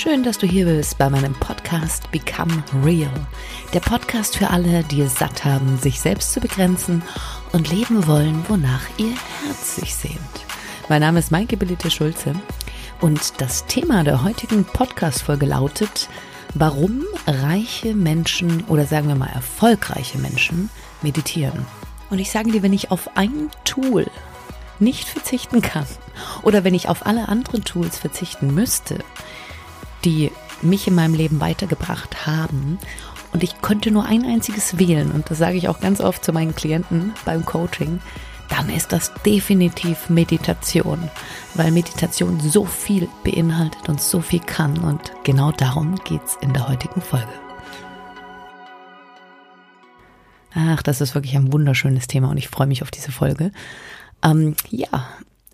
Schön, dass du hier bist bei meinem Podcast Become Real. Der Podcast für alle, die es satt haben, sich selbst zu begrenzen und leben wollen, wonach ihr Herz sich sehnt. Mein Name ist Maike Belite Schulze und das Thema der heutigen Podcast-Folge lautet, warum reiche Menschen oder sagen wir mal erfolgreiche Menschen meditieren. Und ich sage dir, wenn ich auf ein Tool nicht verzichten kann oder wenn ich auf alle anderen Tools verzichten müsste, die mich in meinem Leben weitergebracht haben. Und ich konnte nur ein einziges wählen. Und das sage ich auch ganz oft zu meinen Klienten beim Coaching, dann ist das definitiv Meditation, weil Meditation so viel beinhaltet und so viel kann. Und genau darum geht es in der heutigen Folge. Ach, das ist wirklich ein wunderschönes Thema. Und ich freue mich auf diese Folge. Ähm, ja,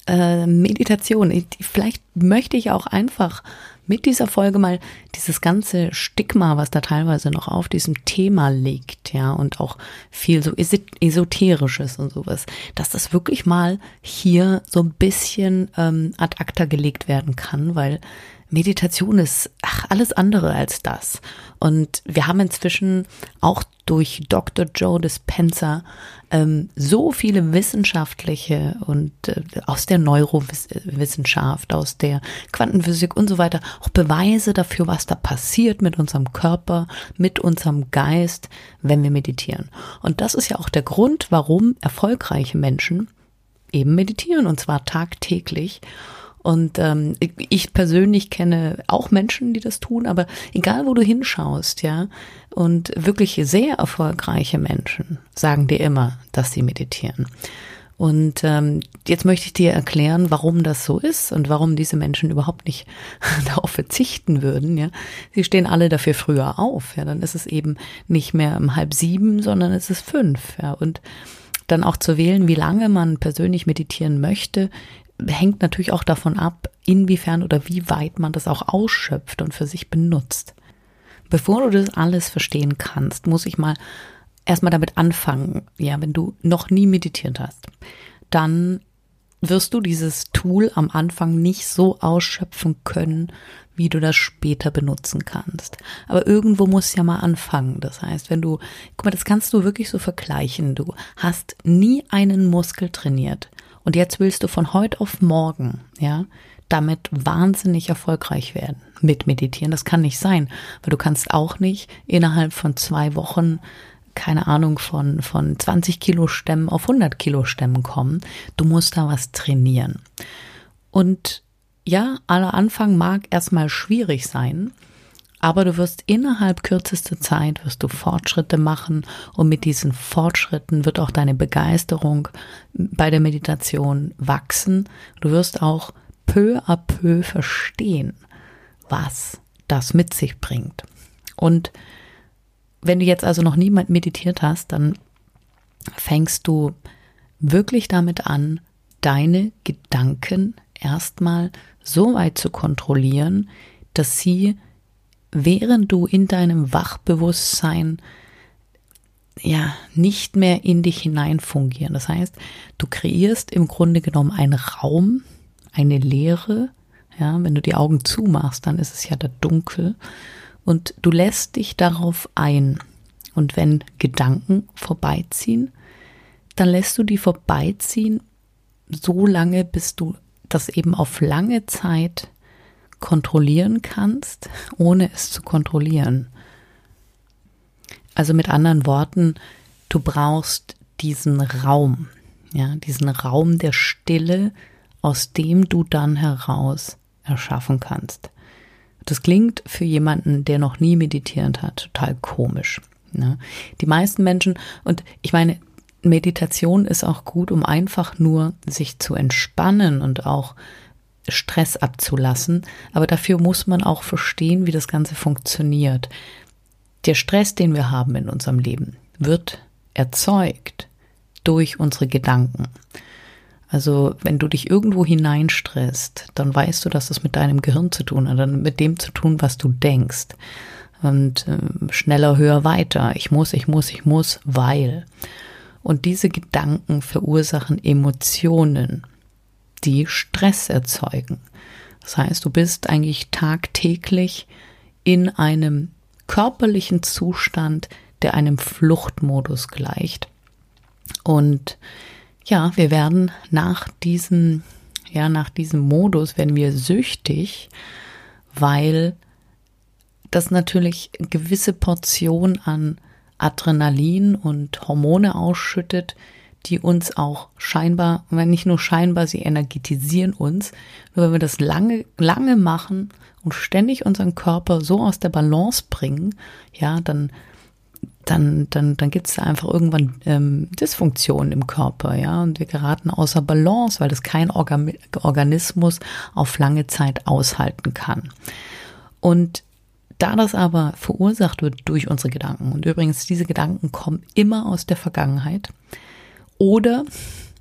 äh, Meditation. Vielleicht möchte ich auch einfach mit dieser Folge mal dieses ganze Stigma, was da teilweise noch auf diesem Thema liegt, ja, und auch viel so esoterisches und sowas, dass das wirklich mal hier so ein bisschen ähm, ad acta gelegt werden kann, weil Meditation ist ach, alles andere als das. Und wir haben inzwischen auch durch Dr. Joe Dispenza ähm, so viele wissenschaftliche und äh, aus der Neurowissenschaft, aus der Quantenphysik und so weiter auch Beweise dafür, was da passiert mit unserem Körper, mit unserem Geist, wenn wir meditieren. Und das ist ja auch der Grund, warum erfolgreiche Menschen eben meditieren und zwar tagtäglich. Und ähm, ich persönlich kenne auch Menschen, die das tun, aber egal wo du hinschaust, ja, und wirklich sehr erfolgreiche Menschen sagen dir immer, dass sie meditieren. Und ähm, jetzt möchte ich dir erklären, warum das so ist und warum diese Menschen überhaupt nicht darauf verzichten würden. Ja, sie stehen alle dafür früher auf. Ja, dann ist es eben nicht mehr um halb sieben, sondern es ist fünf. Ja, und dann auch zu wählen, wie lange man persönlich meditieren möchte, hängt natürlich auch davon ab, inwiefern oder wie weit man das auch ausschöpft und für sich benutzt. Bevor du das alles verstehen kannst, muss ich mal erstmal damit anfangen. Ja, wenn du noch nie meditiert hast, dann wirst du dieses Tool am Anfang nicht so ausschöpfen können, wie du das später benutzen kannst. Aber irgendwo muss ja mal anfangen. Das heißt, wenn du, guck mal, das kannst du wirklich so vergleichen. Du hast nie einen Muskel trainiert. Und jetzt willst du von heute auf morgen, ja, damit wahnsinnig erfolgreich werden mit Meditieren. Das kann nicht sein, weil du kannst auch nicht innerhalb von zwei Wochen keine Ahnung, von, von 20 Kilo Stämmen auf 100 Kilo Stämmen kommen. Du musst da was trainieren. Und ja, aller Anfang mag erstmal schwierig sein, aber du wirst innerhalb kürzester Zeit wirst du Fortschritte machen und mit diesen Fortschritten wird auch deine Begeisterung bei der Meditation wachsen. Du wirst auch peu à peu verstehen, was das mit sich bringt. Und wenn du jetzt also noch niemand meditiert hast, dann fängst du wirklich damit an, deine Gedanken erstmal so weit zu kontrollieren, dass sie während du in deinem Wachbewusstsein ja nicht mehr in dich hinein fungieren. Das heißt, du kreierst im Grunde genommen einen Raum, eine Leere. Ja, wenn du die Augen zumachst, dann ist es ja da dunkel und du lässt dich darauf ein. Und wenn Gedanken vorbeiziehen, dann lässt du die vorbeiziehen so lange, bis du das eben auf lange Zeit kontrollieren kannst, ohne es zu kontrollieren. Also mit anderen Worten, du brauchst diesen Raum, ja, diesen Raum der Stille, aus dem du dann heraus erschaffen kannst. Das klingt für jemanden, der noch nie meditiert hat, total komisch. Ne? Die meisten Menschen, und ich meine, Meditation ist auch gut, um einfach nur sich zu entspannen und auch Stress abzulassen, aber dafür muss man auch verstehen, wie das Ganze funktioniert. Der Stress, den wir haben in unserem Leben, wird erzeugt durch unsere Gedanken. Also wenn du dich irgendwo hineinstresst, dann weißt du, dass es mit deinem Gehirn zu tun hat, mit dem zu tun, was du denkst. Und äh, schneller, höher, weiter. Ich muss, ich muss, ich muss, weil. Und diese Gedanken verursachen Emotionen die Stress erzeugen. Das heißt, du bist eigentlich tagtäglich in einem körperlichen Zustand, der einem Fluchtmodus gleicht. Und ja, wir werden nach diesem, ja, nach diesem Modus werden wir süchtig, weil das natürlich gewisse Portion an Adrenalin und Hormone ausschüttet, die uns auch scheinbar, wenn nicht nur scheinbar, sie energetisieren uns. Nur wenn wir das lange, lange machen und ständig unseren Körper so aus der Balance bringen, ja, dann, dann, dann, dann gibt es einfach irgendwann ähm, Dysfunktionen im Körper, ja, und wir geraten außer Balance, weil das kein Organ Organismus auf lange Zeit aushalten kann. Und da das aber verursacht wird durch unsere Gedanken, und übrigens, diese Gedanken kommen immer aus der Vergangenheit, oder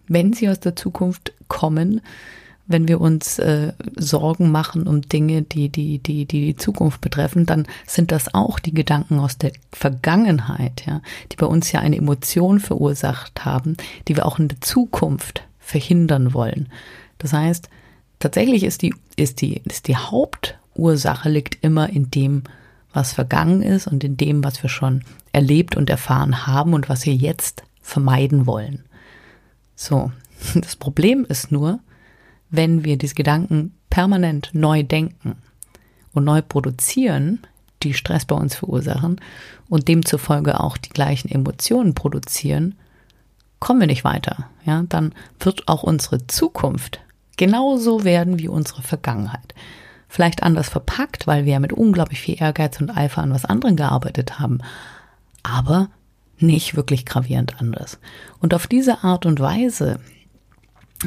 wenn sie aus der Zukunft kommen, wenn wir uns äh, Sorgen machen um Dinge, die die, die die die Zukunft betreffen, dann sind das auch die Gedanken aus der Vergangenheit, ja, die bei uns ja eine Emotion verursacht haben, die wir auch in der Zukunft verhindern wollen. Das heißt, tatsächlich ist die ist die ist die Hauptursache liegt immer in dem, was vergangen ist und in dem, was wir schon erlebt und erfahren haben und was wir jetzt vermeiden wollen. So, das Problem ist nur, wenn wir diese Gedanken permanent neu denken und neu produzieren, die Stress bei uns verursachen und demzufolge auch die gleichen Emotionen produzieren, kommen wir nicht weiter. Ja, dann wird auch unsere Zukunft genauso werden wie unsere Vergangenheit. Vielleicht anders verpackt, weil wir mit unglaublich viel Ehrgeiz und Eifer an was anderem gearbeitet haben. Aber nicht wirklich gravierend anders. Und auf diese Art und Weise,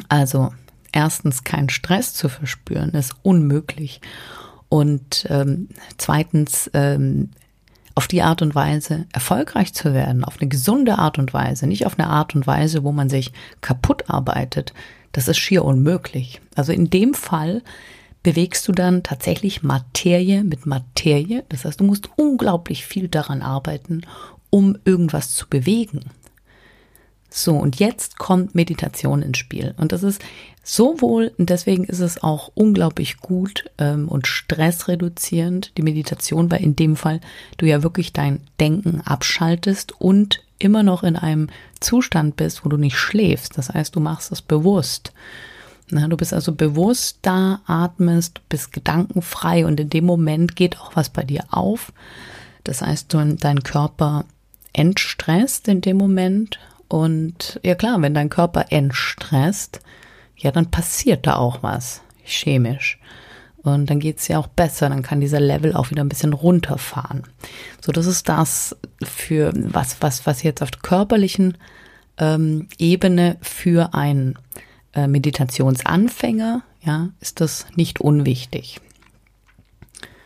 also erstens keinen Stress zu verspüren, ist unmöglich. Und ähm, zweitens, ähm, auf die Art und Weise erfolgreich zu werden, auf eine gesunde Art und Weise, nicht auf eine Art und Weise, wo man sich kaputt arbeitet, das ist schier unmöglich. Also in dem Fall bewegst du dann tatsächlich Materie mit Materie. Das heißt, du musst unglaublich viel daran arbeiten, um irgendwas zu bewegen. So, und jetzt kommt Meditation ins Spiel. Und das ist sowohl, und deswegen ist es auch unglaublich gut ähm, und stressreduzierend, die Meditation, weil in dem Fall du ja wirklich dein Denken abschaltest und immer noch in einem Zustand bist, wo du nicht schläfst. Das heißt, du machst es bewusst. Na, du bist also bewusst da, atmest, bist gedankenfrei und in dem Moment geht auch was bei dir auf. Das heißt, dein Körper entstresst in dem Moment. Und ja klar, wenn dein Körper entstresst, ja, dann passiert da auch was chemisch. Und dann geht's ja auch besser, dann kann dieser Level auch wieder ein bisschen runterfahren. So, das ist das für was, was, was jetzt auf der körperlichen ähm, Ebene für einen äh, Meditationsanfänger, ja, ist das nicht unwichtig.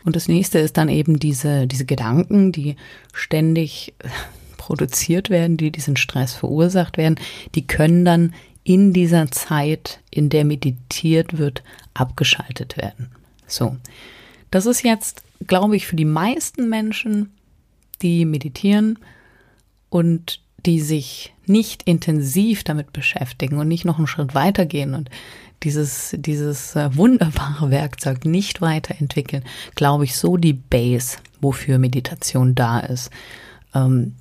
Und das nächste ist dann eben diese, diese Gedanken, die ständig produziert werden, die diesen Stress verursacht werden, die können dann in dieser Zeit, in der meditiert wird, abgeschaltet werden. So. Das ist jetzt, glaube ich, für die meisten Menschen, die meditieren und die sich nicht intensiv damit beschäftigen und nicht noch einen Schritt weitergehen und dieses, dieses äh, wunderbare Werkzeug nicht weiterentwickeln, glaube ich, so die Base, wofür Meditation da ist. Ähm,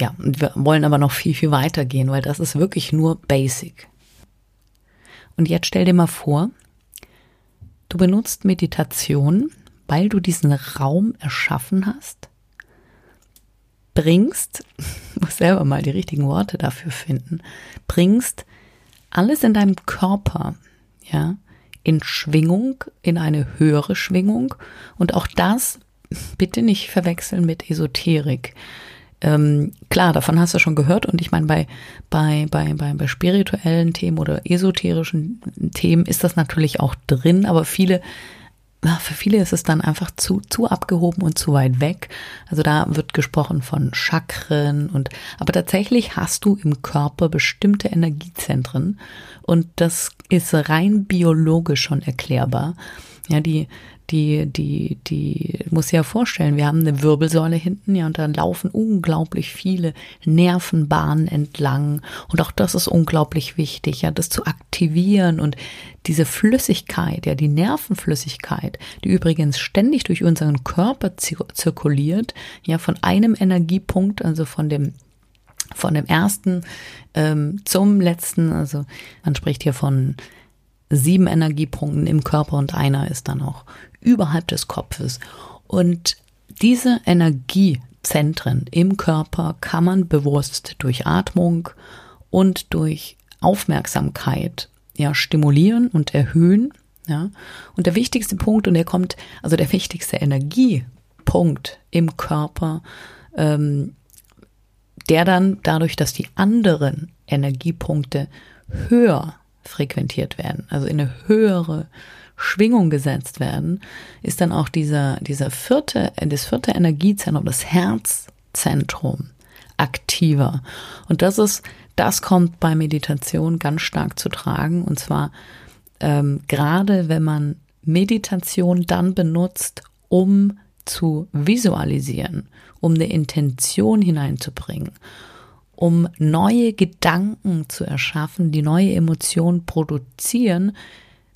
ja, wir wollen aber noch viel, viel weiter gehen, weil das ist wirklich nur Basic. Und jetzt stell dir mal vor, du benutzt Meditation, weil du diesen Raum erschaffen hast, bringst, muss selber mal die richtigen Worte dafür finden, bringst alles in deinem Körper, ja, in Schwingung, in eine höhere Schwingung. Und auch das bitte nicht verwechseln mit Esoterik. Ähm, klar, davon hast du schon gehört. Und ich meine, bei, bei, bei, bei, bei spirituellen Themen oder esoterischen Themen ist das natürlich auch drin, aber viele für viele ist es dann einfach zu, zu abgehoben und zu weit weg. Also da wird gesprochen von Chakren und, aber tatsächlich hast du im Körper bestimmte Energiezentren und das ist rein biologisch schon erklärbar. Ja, die, die, die, die, muss ja vorstellen, wir haben eine Wirbelsäule hinten, ja, und da laufen unglaublich viele Nervenbahnen entlang. Und auch das ist unglaublich wichtig, ja, das zu aktivieren und diese Flüssigkeit, ja, die Nervenflüssigkeit, die übrigens ständig durch unseren Körper zirkuliert, ja, von einem Energiepunkt, also von dem von dem ersten ähm, zum letzten, also man spricht hier von sieben Energiepunkten im Körper und einer ist dann auch überhalb des Kopfes. Und diese Energiezentren im Körper kann man bewusst durch Atmung und durch Aufmerksamkeit ja stimulieren und erhöhen. Ja. Und der wichtigste Punkt, und der kommt, also der wichtigste Energiepunkt im Körper, ähm, der dann dadurch, dass die anderen Energiepunkte höher frequentiert werden, also in eine höhere Schwingung gesetzt werden, ist dann auch dieser, dieser vierte, das vierte Energiezentrum, das Herzzentrum aktiver. Und das ist, das kommt bei Meditation ganz stark zu tragen. Und zwar ähm, gerade wenn man Meditation dann benutzt, um zu visualisieren, um eine Intention hineinzubringen, um neue Gedanken zu erschaffen, die neue Emotionen produzieren,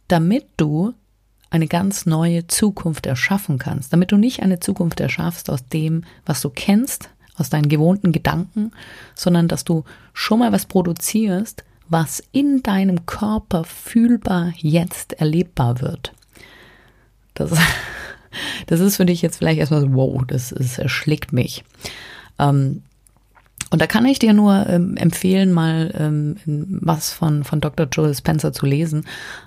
damit du eine ganz neue Zukunft erschaffen kannst, damit du nicht eine Zukunft erschaffst aus dem, was du kennst, aus deinen gewohnten Gedanken, sondern dass du schon mal was produzierst, was in deinem Körper fühlbar jetzt erlebbar wird. Das, das ist für dich jetzt vielleicht erstmal so, wow, das, das erschlägt mich. Ähm, und da kann ich dir nur ähm, empfehlen, mal ähm, was von, von Dr. Joel Spencer zu lesen.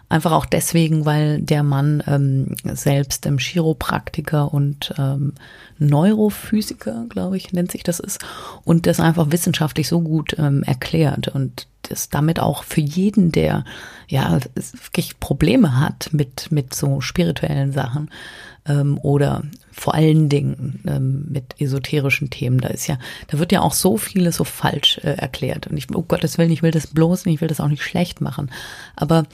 Einfach auch deswegen, weil der Mann ähm, selbst ähm, Chiropraktiker und ähm, Neurophysiker, glaube ich, nennt sich das ist, und das einfach wissenschaftlich so gut ähm, erklärt und das damit auch für jeden, der ja wirklich Probleme hat mit, mit so spirituellen Sachen, ähm, oder vor allen Dingen ähm, mit esoterischen Themen. Da ist ja, da wird ja auch so vieles so falsch äh, erklärt. Und ich, oh Gottes Willen, ich will das bloß nicht, ich will das auch nicht schlecht machen. Aber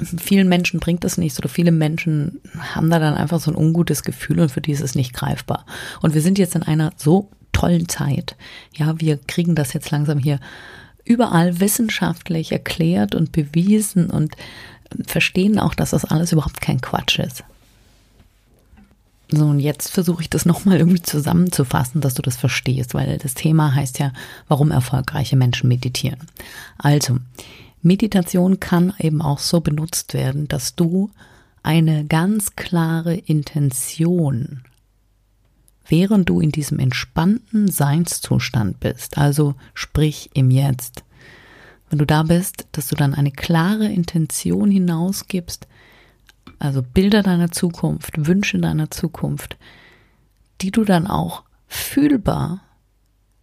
vielen Menschen bringt es nichts oder viele Menschen haben da dann einfach so ein ungutes Gefühl und für die ist es nicht greifbar. Und wir sind jetzt in einer so tollen Zeit. Ja, wir kriegen das jetzt langsam hier überall wissenschaftlich erklärt und bewiesen und verstehen auch, dass das alles überhaupt kein Quatsch ist. So, und jetzt versuche ich das nochmal irgendwie zusammenzufassen, dass du das verstehst, weil das Thema heißt ja, warum erfolgreiche Menschen meditieren. Also, Meditation kann eben auch so benutzt werden, dass du eine ganz klare Intention, während du in diesem entspannten Seinszustand bist, also sprich im Jetzt, wenn du da bist, dass du dann eine klare Intention hinausgibst, also Bilder deiner Zukunft, Wünsche deiner Zukunft, die du dann auch fühlbar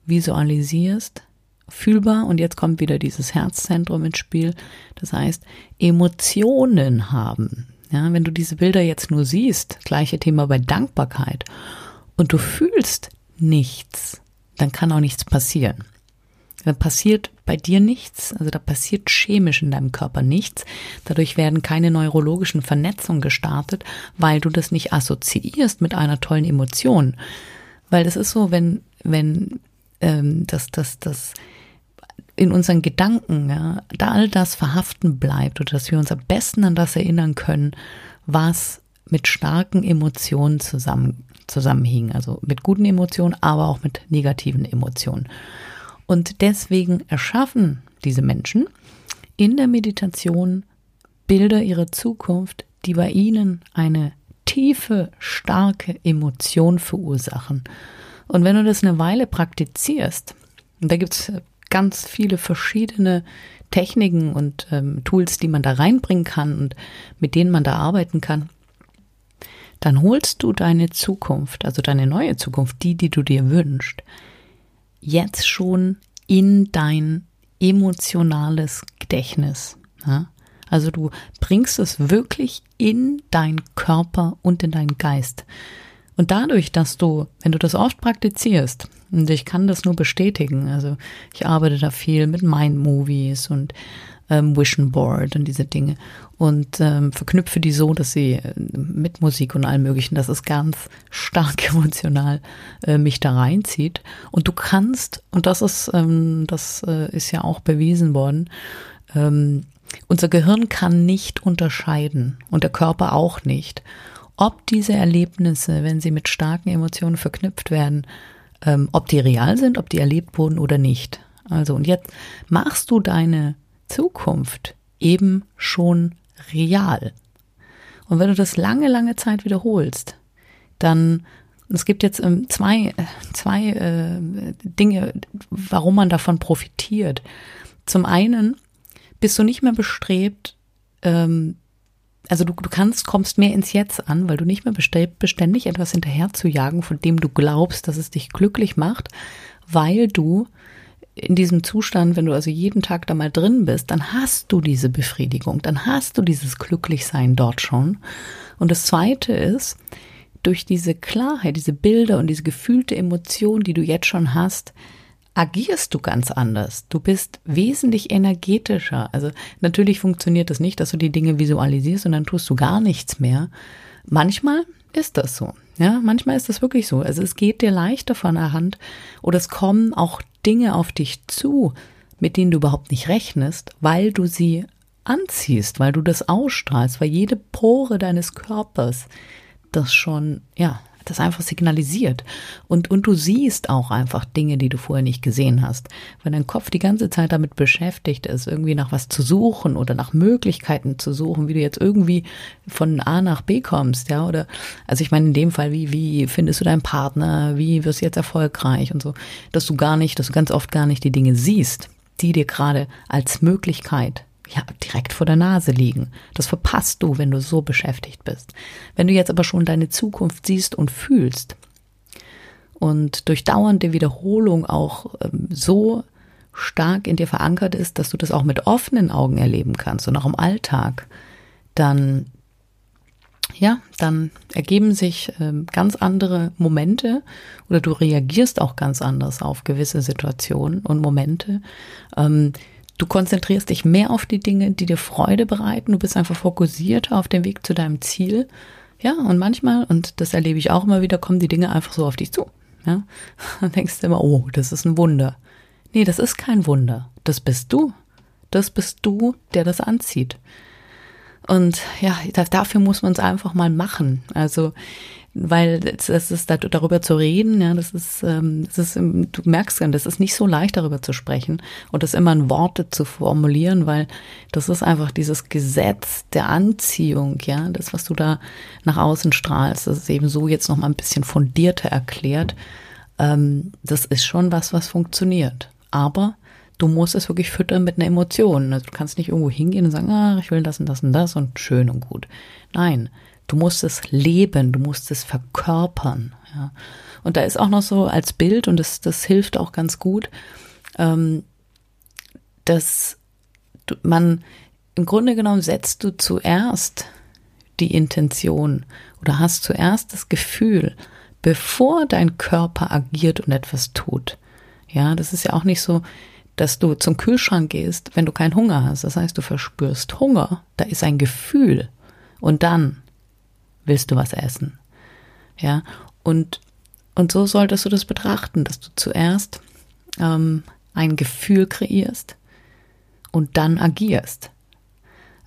visualisierst, fühlbar und jetzt kommt wieder dieses Herzzentrum ins Spiel, das heißt Emotionen haben. Ja, wenn du diese Bilder jetzt nur siehst, gleiche Thema bei Dankbarkeit und du fühlst nichts, dann kann auch nichts passieren. Dann passiert bei dir nichts, also da passiert chemisch in deinem Körper nichts. Dadurch werden keine neurologischen Vernetzungen gestartet, weil du das nicht assoziierst mit einer tollen Emotion. Weil das ist so, wenn, wenn ähm, das, das, das in unseren Gedanken, ja, da all das verhaften bleibt oder dass wir uns am besten an das erinnern können, was mit starken Emotionen zusammen, zusammenhing. Also mit guten Emotionen, aber auch mit negativen Emotionen. Und deswegen erschaffen diese Menschen in der Meditation Bilder ihrer Zukunft, die bei ihnen eine tiefe, starke Emotion verursachen. Und wenn du das eine Weile praktizierst, und da gibt es ganz viele verschiedene Techniken und ähm, Tools, die man da reinbringen kann und mit denen man da arbeiten kann, dann holst du deine Zukunft, also deine neue Zukunft, die, die du dir wünschst, jetzt schon in dein emotionales Gedächtnis. Ja? Also du bringst es wirklich in deinen Körper und in deinen Geist. Und dadurch, dass du, wenn du das oft praktizierst, und ich kann das nur bestätigen, also ich arbeite da viel mit Mind-Movies und ähm, Vision Board und diese Dinge und ähm, verknüpfe die so, dass sie äh, mit Musik und allem Möglichen, dass es ganz stark emotional äh, mich da reinzieht. Und du kannst, und das ist, ähm, das äh, ist ja auch bewiesen worden, ähm, unser Gehirn kann nicht unterscheiden und der Körper auch nicht, ob diese Erlebnisse, wenn sie mit starken Emotionen verknüpft werden, ähm, ob die real sind, ob die erlebt wurden oder nicht. Also, und jetzt machst du deine Zukunft eben schon real. Und wenn du das lange, lange Zeit wiederholst, dann, es gibt jetzt ähm, zwei, zwei äh, Dinge, warum man davon profitiert. Zum einen bist du nicht mehr bestrebt, ähm, also du, du kannst, kommst mehr ins Jetzt an, weil du nicht mehr bestrebt bist, ständig etwas hinterher zu jagen, von dem du glaubst, dass es dich glücklich macht, weil du in diesem Zustand, wenn du also jeden Tag da mal drin bist, dann hast du diese Befriedigung, dann hast du dieses Glücklichsein dort schon. Und das zweite ist, durch diese Klarheit, diese Bilder und diese gefühlte Emotion, die du jetzt schon hast, agierst du ganz anders. Du bist wesentlich energetischer. Also natürlich funktioniert das nicht, dass du die Dinge visualisierst und dann tust du gar nichts mehr. Manchmal ist das so. Ja, manchmal ist das wirklich so. Also es geht dir leichter von der Hand oder es kommen auch Dinge auf dich zu, mit denen du überhaupt nicht rechnest, weil du sie anziehst, weil du das ausstrahlst, weil jede Pore deines Körpers das schon, ja, das einfach signalisiert. Und, und du siehst auch einfach Dinge, die du vorher nicht gesehen hast. Wenn dein Kopf die ganze Zeit damit beschäftigt ist, irgendwie nach was zu suchen oder nach Möglichkeiten zu suchen, wie du jetzt irgendwie von A nach B kommst, ja, oder, also ich meine in dem Fall, wie, wie findest du deinen Partner, wie wirst du jetzt erfolgreich und so, dass du gar nicht, dass du ganz oft gar nicht die Dinge siehst, die dir gerade als Möglichkeit ja, direkt vor der Nase liegen. Das verpasst du, wenn du so beschäftigt bist. Wenn du jetzt aber schon deine Zukunft siehst und fühlst und durch dauernde Wiederholung auch ähm, so stark in dir verankert ist, dass du das auch mit offenen Augen erleben kannst und auch im Alltag, dann ja, dann ergeben sich ähm, ganz andere Momente oder du reagierst auch ganz anders auf gewisse Situationen und Momente. Ähm, Du konzentrierst dich mehr auf die Dinge, die dir Freude bereiten. Du bist einfach fokussiert auf dem Weg zu deinem Ziel. Ja, und manchmal, und das erlebe ich auch immer wieder, kommen die Dinge einfach so auf dich zu. Ja, dann denkst du immer, oh, das ist ein Wunder. Nee, das ist kein Wunder. Das bist du. Das bist du, der das anzieht. Und ja, dafür muss man es einfach mal machen. Also weil das ist darüber zu reden, ja, das ist, ähm, das ist, du merkst dann, das ist nicht so leicht darüber zu sprechen und das immer in Worte zu formulieren, weil das ist einfach dieses Gesetz der Anziehung, ja, das, was du da nach außen strahlst, das ist eben so jetzt noch mal ein bisschen fundierter erklärt. Ähm, das ist schon was, was funktioniert. Aber du musst es wirklich füttern mit einer Emotion. Also du kannst nicht irgendwo hingehen und sagen, ah, ich will das und das und das und schön und gut. Nein, Du musst es leben, du musst es verkörpern. Ja. Und da ist auch noch so als Bild, und das, das hilft auch ganz gut, ähm, dass man im Grunde genommen setzt du zuerst die Intention oder hast zuerst das Gefühl, bevor dein Körper agiert und etwas tut. Ja, das ist ja auch nicht so, dass du zum Kühlschrank gehst, wenn du keinen Hunger hast. Das heißt, du verspürst Hunger, da ist ein Gefühl. Und dann willst du was essen. Ja, und, und so solltest du das betrachten, dass du zuerst ähm, ein Gefühl kreierst und dann agierst.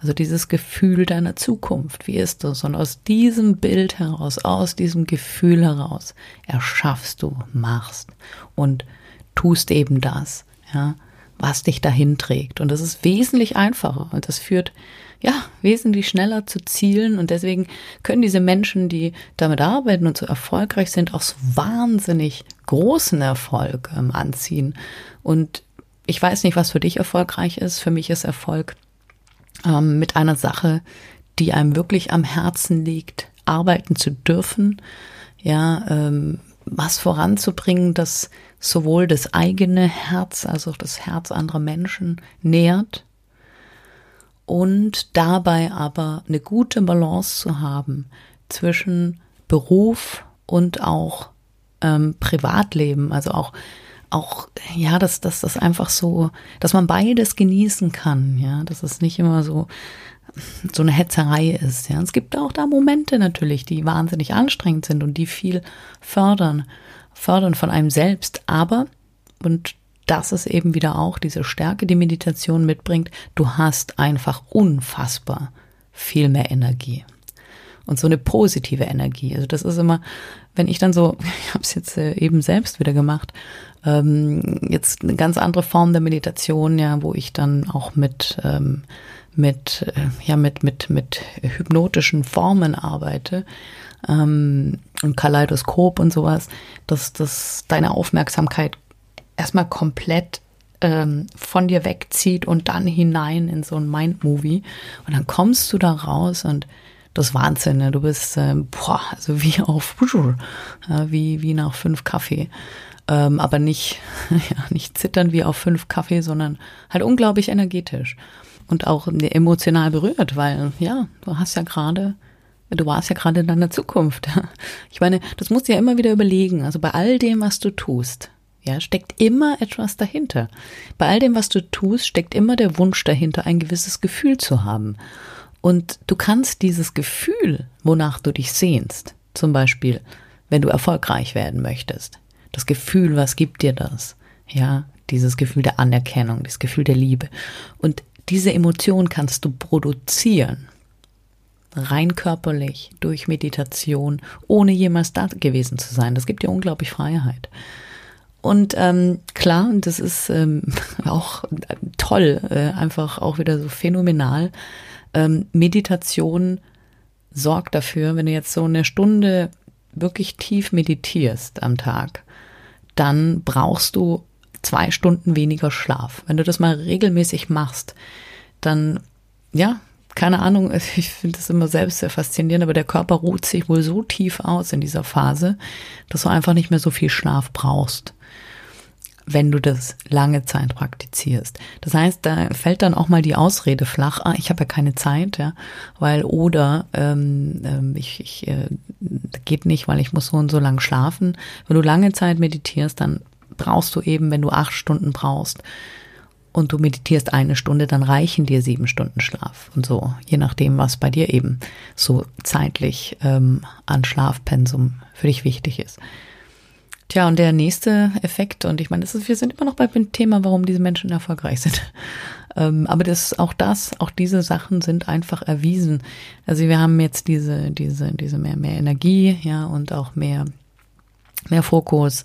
Also dieses Gefühl deiner Zukunft, wie ist das? Und aus diesem Bild heraus, aus diesem Gefühl heraus, erschaffst du, machst und tust eben das, ja, was dich dahin trägt. Und das ist wesentlich einfacher und das führt ja, wesentlich schneller zu zielen. Und deswegen können diese Menschen, die damit arbeiten und so erfolgreich sind, auch so wahnsinnig großen Erfolg ähm, anziehen. Und ich weiß nicht, was für dich erfolgreich ist. Für mich ist Erfolg ähm, mit einer Sache, die einem wirklich am Herzen liegt, arbeiten zu dürfen. Ja, ähm, was voranzubringen, das sowohl das eigene Herz als auch das Herz anderer Menschen nährt und dabei aber eine gute Balance zu haben zwischen Beruf und auch ähm, Privatleben, also auch auch, ja, dass, dass das einfach so, dass man beides genießen kann, ja, dass es nicht immer so, so eine Hetzerei ist, ja. Es gibt auch da Momente natürlich, die wahnsinnig anstrengend sind und die viel fördern, fördern von einem selbst, aber, und das ist eben wieder auch diese Stärke, die Meditation mitbringt, du hast einfach unfassbar viel mehr Energie und so eine positive Energie. Also das ist immer, wenn ich dann so, ich habe es jetzt äh, eben selbst wieder gemacht, ähm, jetzt eine ganz andere Form der Meditation, ja, wo ich dann auch mit ähm, mit äh, ja mit mit mit hypnotischen Formen arbeite ähm, und Kaleidoskop und sowas, dass dass deine Aufmerksamkeit erstmal komplett ähm, von dir wegzieht und dann hinein in so ein Mind-Movie und dann kommst du da raus und das Wahnsinn. Ne? Du bist ähm, boah, also wie auf wie wie nach fünf Kaffee, ähm, aber nicht ja nicht zittern wie auf fünf Kaffee, sondern halt unglaublich energetisch und auch emotional berührt, weil ja du hast ja gerade Du warst ja gerade in deiner Zukunft. Ich meine, das musst du ja immer wieder überlegen. Also bei all dem, was du tust, ja, steckt immer etwas dahinter. Bei all dem, was du tust, steckt immer der Wunsch dahinter, ein gewisses Gefühl zu haben. Und du kannst dieses Gefühl, wonach du dich sehnst, zum Beispiel, wenn du erfolgreich werden möchtest, das Gefühl, was gibt dir das? Ja, dieses Gefühl der Anerkennung, das Gefühl der Liebe. Und diese Emotion kannst du produzieren. Rein körperlich, durch Meditation, ohne jemals da gewesen zu sein. Das gibt dir unglaublich Freiheit. Und ähm, klar, und das ist ähm, auch toll, äh, einfach auch wieder so phänomenal. Ähm, Meditation sorgt dafür, wenn du jetzt so eine Stunde wirklich tief meditierst am Tag, dann brauchst du zwei Stunden weniger Schlaf. Wenn du das mal regelmäßig machst, dann, ja, keine Ahnung, ich finde das immer selbst sehr faszinierend, aber der Körper ruht sich wohl so tief aus in dieser Phase, dass du einfach nicht mehr so viel Schlaf brauchst wenn du das lange Zeit praktizierst. Das heißt, da fällt dann auch mal die Ausrede flach, ah, ich habe ja keine Zeit, ja, weil oder ähm, ähm, ich, ich äh, geht nicht, weil ich muss so und so lang schlafen. Wenn du lange Zeit meditierst, dann brauchst du eben, wenn du acht Stunden brauchst und du meditierst eine Stunde, dann reichen dir sieben Stunden Schlaf und so, je nachdem, was bei dir eben so zeitlich ähm, an Schlafpensum für dich wichtig ist. Tja, und der nächste Effekt, und ich meine, das ist, wir sind immer noch beim Thema, warum diese Menschen erfolgreich sind. Ähm, aber das, auch das, auch diese Sachen sind einfach erwiesen. Also wir haben jetzt diese, diese, diese mehr, mehr Energie, ja, und auch mehr, mehr Fokus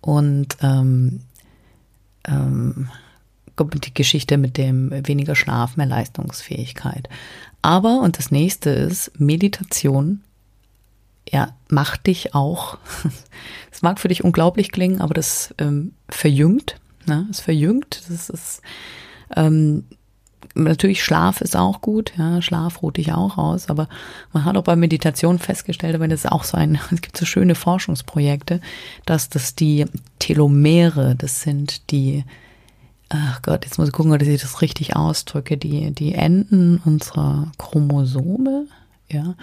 und ähm, ähm, die Geschichte mit dem weniger Schlaf, mehr Leistungsfähigkeit. Aber, und das nächste ist Meditation ja, macht dich auch, es mag für dich unglaublich klingen, aber das ähm, verjüngt, ne? es verjüngt, das ist, ähm, natürlich Schlaf ist auch gut, ja, Schlaf ruht dich auch aus, aber man hat auch bei Meditation festgestellt, aber das ist auch so ein, es gibt so schöne Forschungsprojekte, dass das die Telomere, das sind die, ach Gott, jetzt muss ich gucken, dass ich das richtig ausdrücke, die, die Enden unserer Chromosome, ja,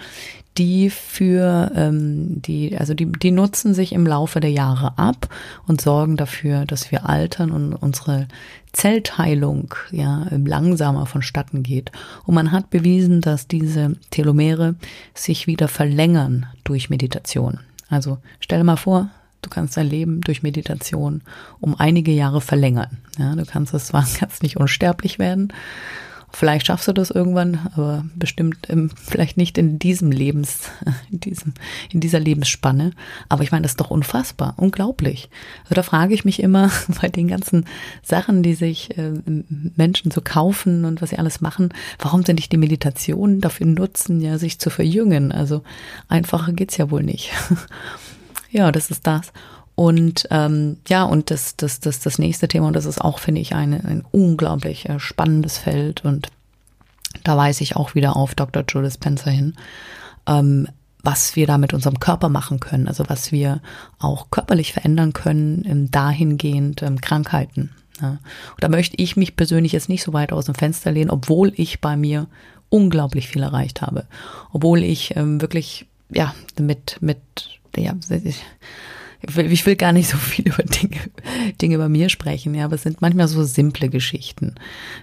die für ähm, die, also die, die nutzen sich im Laufe der Jahre ab und sorgen dafür, dass wir altern und unsere Zellteilung ja langsamer vonstatten geht. Und man hat bewiesen, dass diese Telomere sich wieder verlängern durch Meditation. Also stell mal vor, du kannst dein Leben durch Meditation um einige Jahre verlängern. Ja, du kannst es zwar ganz nicht unsterblich werden, Vielleicht schaffst du das irgendwann, aber bestimmt im, vielleicht nicht in diesem Lebens, in diesem, in dieser Lebensspanne. Aber ich meine, das ist doch unfassbar, unglaublich. Also da frage ich mich immer bei den ganzen Sachen, die sich äh, Menschen so kaufen und was sie alles machen, warum sie nicht die Meditation dafür nutzen, ja, sich zu verjüngen? Also einfacher geht's ja wohl nicht. ja, das ist das. Und ähm, ja, und das, das, das, das nächste Thema, und das ist auch, finde ich, ein, ein unglaublich äh, spannendes Feld. Und da weise ich auch wieder auf Dr. Joe Spencer hin, ähm, was wir da mit unserem Körper machen können, also was wir auch körperlich verändern können, ähm, dahingehend ähm, Krankheiten. Ja. Und da möchte ich mich persönlich jetzt nicht so weit aus dem Fenster lehnen, obwohl ich bei mir unglaublich viel erreicht habe. Obwohl ich ähm, wirklich, ja, mit, mit, ja, ich ich will gar nicht so viel über Dinge, Dinge bei mir sprechen, ja, aber es sind manchmal so simple Geschichten,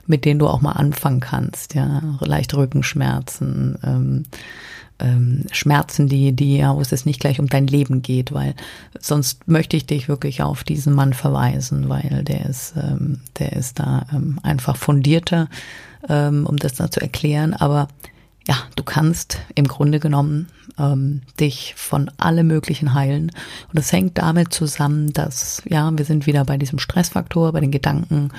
mit denen du auch mal anfangen kannst, ja, leichte Rückenschmerzen, ähm, ähm, Schmerzen, die, die, ja, wo es nicht gleich um dein Leben geht, weil sonst möchte ich dich wirklich auf diesen Mann verweisen, weil der ist, ähm, der ist da ähm, einfach fundierter, ähm, um das da zu erklären. Aber ja, du kannst im Grunde genommen ähm, dich von allem Möglichen heilen. Und das hängt damit zusammen, dass, ja, wir sind wieder bei diesem Stressfaktor, bei den Gedanken,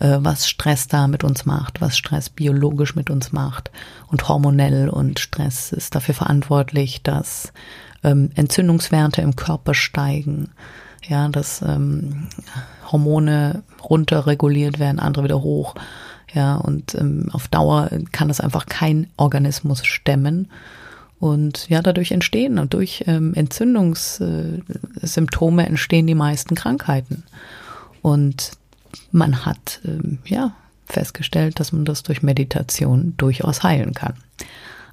äh, was Stress da mit uns macht, was Stress biologisch mit uns macht und hormonell. Und Stress ist dafür verantwortlich, dass ähm, Entzündungswerte im Körper steigen, ja, dass ähm, Hormone runterreguliert werden, andere wieder hoch. Ja, und ähm, auf Dauer kann das einfach kein Organismus stemmen. Und ja, dadurch entstehen und durch ähm, Entzündungssymptome entstehen die meisten Krankheiten. Und man hat ähm, ja festgestellt, dass man das durch Meditation durchaus heilen kann.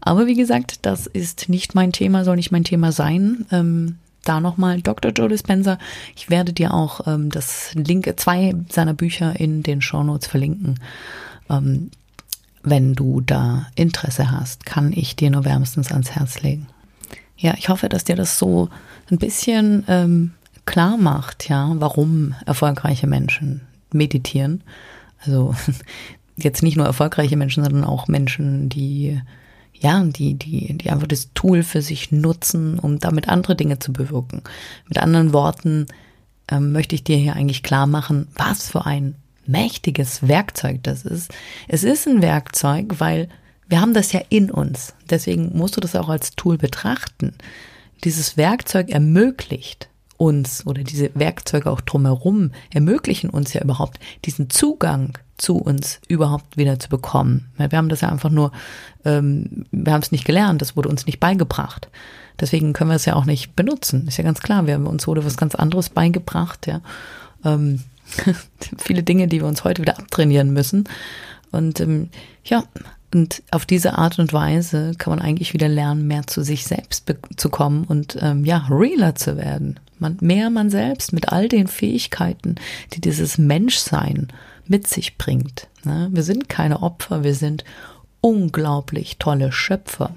Aber wie gesagt, das ist nicht mein Thema, soll nicht mein Thema sein. Ähm, da nochmal Dr. Joe Dispenza. Ich werde dir auch ähm, das Link, zwei seiner Bücher in den Shownotes verlinken. Ähm, wenn du da Interesse hast, kann ich dir nur wärmstens ans Herz legen. Ja, ich hoffe, dass dir das so ein bisschen ähm, klar macht, ja, warum erfolgreiche Menschen meditieren. Also jetzt nicht nur erfolgreiche Menschen, sondern auch Menschen, die ja, die, die, die einfach das Tool für sich nutzen, um damit andere Dinge zu bewirken. Mit anderen Worten ähm, möchte ich dir hier eigentlich klar machen, was für ein mächtiges Werkzeug das ist. Es ist ein Werkzeug, weil wir haben das ja in uns. Deswegen musst du das auch als Tool betrachten. Dieses Werkzeug ermöglicht uns oder diese Werkzeuge auch drumherum ermöglichen uns ja überhaupt diesen Zugang zu uns überhaupt wieder zu bekommen. Wir haben das ja einfach nur, ähm, wir haben es nicht gelernt, das wurde uns nicht beigebracht. Deswegen können wir es ja auch nicht benutzen. Ist ja ganz klar, wir haben uns wurde was ganz anderes beigebracht, ja. Ähm, viele Dinge, die wir uns heute wieder abtrainieren müssen. Und ähm, ja, und auf diese Art und Weise kann man eigentlich wieder lernen, mehr zu sich selbst zu kommen und ähm, ja, realer zu werden. Man, mehr man selbst mit all den Fähigkeiten, die dieses Menschsein mit sich bringt. Ne? Wir sind keine Opfer, wir sind unglaublich tolle Schöpfer.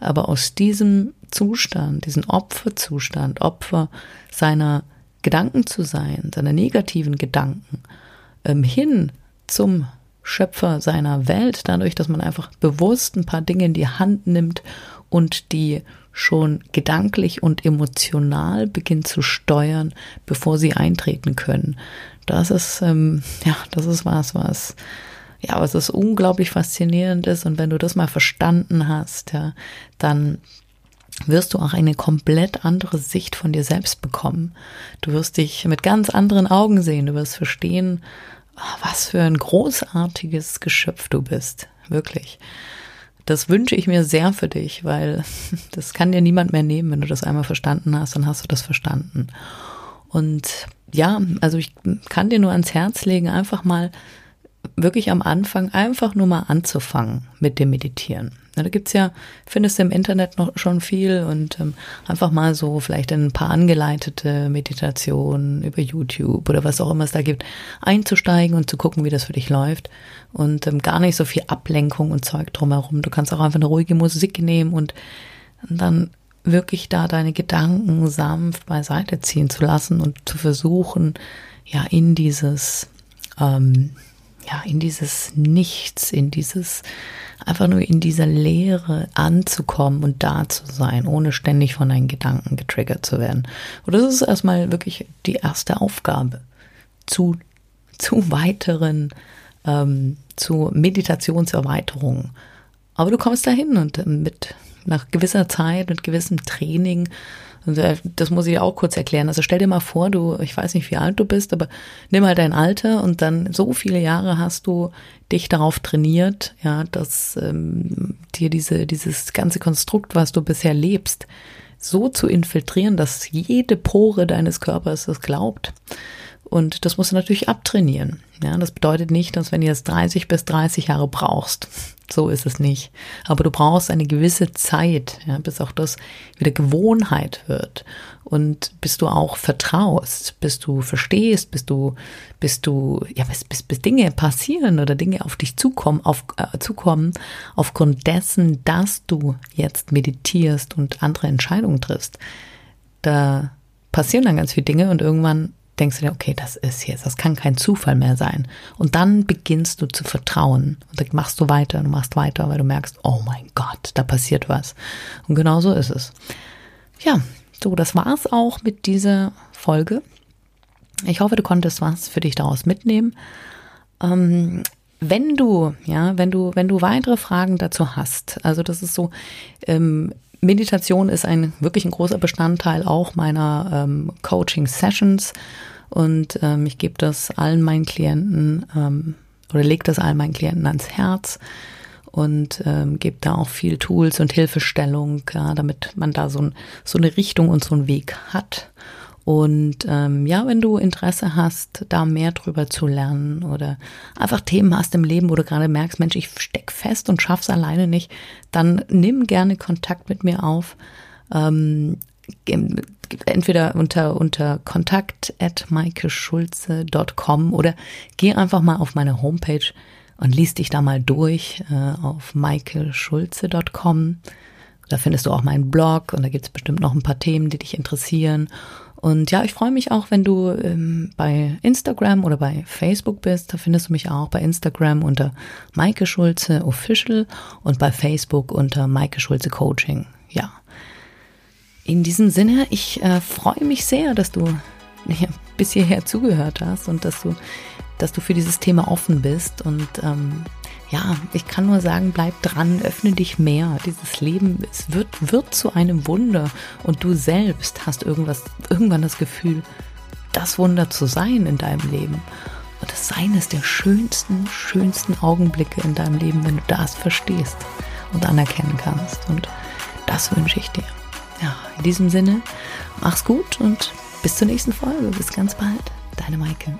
Aber aus diesem Zustand, diesen Opferzustand, Opfer seiner Gedanken zu sein, seiner negativen Gedanken, ähm, hin zum Schöpfer seiner Welt, dadurch, dass man einfach bewusst ein paar Dinge in die Hand nimmt und die schon gedanklich und emotional beginnt zu steuern, bevor sie eintreten können. Das ist, ähm, ja, das ist was, was, ja, was ist unglaublich faszinierend ist. Und wenn du das mal verstanden hast, ja, dann wirst du auch eine komplett andere Sicht von dir selbst bekommen. Du wirst dich mit ganz anderen Augen sehen. Du wirst verstehen, was für ein großartiges Geschöpf du bist. Wirklich. Das wünsche ich mir sehr für dich, weil das kann dir niemand mehr nehmen. Wenn du das einmal verstanden hast, dann hast du das verstanden. Und ja, also ich kann dir nur ans Herz legen, einfach mal wirklich am Anfang einfach nur mal anzufangen mit dem Meditieren. Ja, da gibt's ja, findest du im Internet noch schon viel und ähm, einfach mal so vielleicht ein paar angeleitete Meditationen über YouTube oder was auch immer es da gibt, einzusteigen und zu gucken, wie das für dich läuft. Und ähm, gar nicht so viel Ablenkung und Zeug drumherum. Du kannst auch einfach eine ruhige Musik nehmen und dann wirklich da deine Gedanken sanft beiseite ziehen zu lassen und zu versuchen, ja, in dieses, ähm, ja, in dieses Nichts, in dieses einfach nur in dieser Leere anzukommen und da zu sein, ohne ständig von deinen Gedanken getriggert zu werden. Und das ist erstmal wirklich die erste Aufgabe zu, zu weiteren, ähm, zu Meditationserweiterungen. Aber du kommst dahin und mit nach gewisser Zeit, mit gewissem Training äh, das muss ich auch kurz erklären. Also stell dir mal vor, du, ich weiß nicht, wie alt du bist, aber nimm mal dein Alter und dann so viele Jahre hast du dich darauf trainiert, ja, dass ähm, dir diese, dieses ganze Konstrukt, was du bisher lebst, so zu infiltrieren, dass jede Pore deines Körpers das glaubt. Und das musst du natürlich abtrainieren. Ja, das bedeutet nicht, dass wenn du jetzt 30 bis 30 Jahre brauchst, so ist es nicht. Aber du brauchst eine gewisse Zeit, ja, bis auch das wieder Gewohnheit wird und bis du auch vertraust, bis du verstehst, bis du, bis du, ja, bis, bis, bis Dinge passieren oder Dinge auf dich zukommen, auf, äh, zukommen, aufgrund dessen, dass du jetzt meditierst und andere Entscheidungen triffst. Da passieren dann ganz viele Dinge und irgendwann denkst du dir, okay, das ist jetzt, das kann kein Zufall mehr sein. Und dann beginnst du zu vertrauen und dann machst du weiter, du machst weiter, weil du merkst, oh mein Gott, da passiert was. Und genau so ist es. Ja, so, das war's auch mit dieser Folge. Ich hoffe, du konntest was für dich daraus mitnehmen. Ähm, wenn du, ja, wenn du, wenn du weitere Fragen dazu hast, also das ist so, ähm, Meditation ist ein wirklich ein großer Bestandteil auch meiner ähm, Coaching-Sessions und ähm, ich gebe das allen meinen Klienten ähm, oder lege das allen meinen Klienten ans Herz und ähm, gebe da auch viel Tools und Hilfestellung, ja, damit man da so, ein, so eine Richtung und so einen Weg hat. Und ähm, ja, wenn du Interesse hast, da mehr drüber zu lernen oder einfach Themen hast im Leben, wo du gerade merkst, Mensch, ich steck fest und schaff's alleine nicht, dann nimm gerne Kontakt mit mir auf. Ähm, entweder unter, unter kontakt at maikeschulze.com oder geh einfach mal auf meine Homepage und lies dich da mal durch äh, auf maikeschulze.com. Da findest du auch meinen Blog und da gibt's bestimmt noch ein paar Themen, die dich interessieren. Und ja, ich freue mich auch, wenn du ähm, bei Instagram oder bei Facebook bist. Da findest du mich auch bei Instagram unter Maike Schulze Official und bei Facebook unter Maike Schulze Coaching. Ja. In diesem Sinne, ich äh, freue mich sehr, dass du ja, bis hierher zugehört hast und dass du, dass du für dieses Thema offen bist und ähm, ja, ich kann nur sagen, bleib dran, öffne dich mehr. Dieses Leben, es wird, wird zu einem Wunder und du selbst hast irgendwas, irgendwann das Gefühl, das Wunder zu sein in deinem Leben. Und das Sein ist der schönsten, schönsten Augenblicke in deinem Leben, wenn du das verstehst und anerkennen kannst. Und das wünsche ich dir. Ja, in diesem Sinne, mach's gut und bis zur nächsten Folge. Bis ganz bald. Deine Maike.